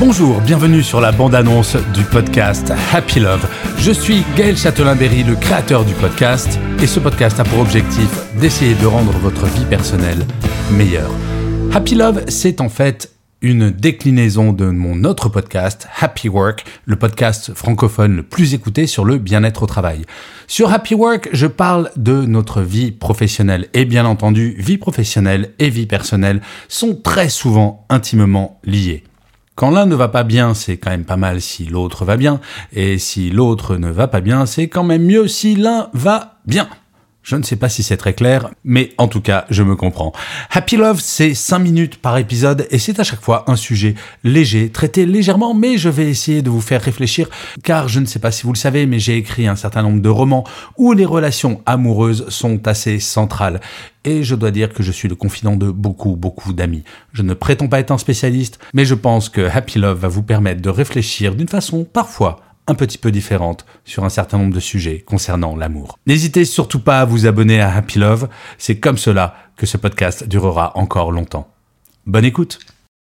Bonjour, bienvenue sur la bande-annonce du podcast Happy Love. Je suis Gaël Châtelain-Berry, le créateur du podcast, et ce podcast a pour objectif d'essayer de rendre votre vie personnelle meilleure. Happy Love, c'est en fait une déclinaison de mon autre podcast, Happy Work, le podcast francophone le plus écouté sur le bien-être au travail. Sur Happy Work, je parle de notre vie professionnelle. Et bien entendu, vie professionnelle et vie personnelle sont très souvent intimement liées. Quand l'un ne va pas bien, c'est quand même pas mal si l'autre va bien, et si l'autre ne va pas bien, c'est quand même mieux si l'un va bien. Je ne sais pas si c'est très clair, mais en tout cas, je me comprends. Happy Love, c'est 5 minutes par épisode et c'est à chaque fois un sujet léger, traité légèrement, mais je vais essayer de vous faire réfléchir, car je ne sais pas si vous le savez, mais j'ai écrit un certain nombre de romans où les relations amoureuses sont assez centrales. Et je dois dire que je suis le confident de beaucoup, beaucoup d'amis. Je ne prétends pas être un spécialiste, mais je pense que Happy Love va vous permettre de réfléchir d'une façon parfois un petit peu différente sur un certain nombre de sujets concernant l'amour. N'hésitez surtout pas à vous abonner à Happy Love, c'est comme cela que ce podcast durera encore longtemps. Bonne écoute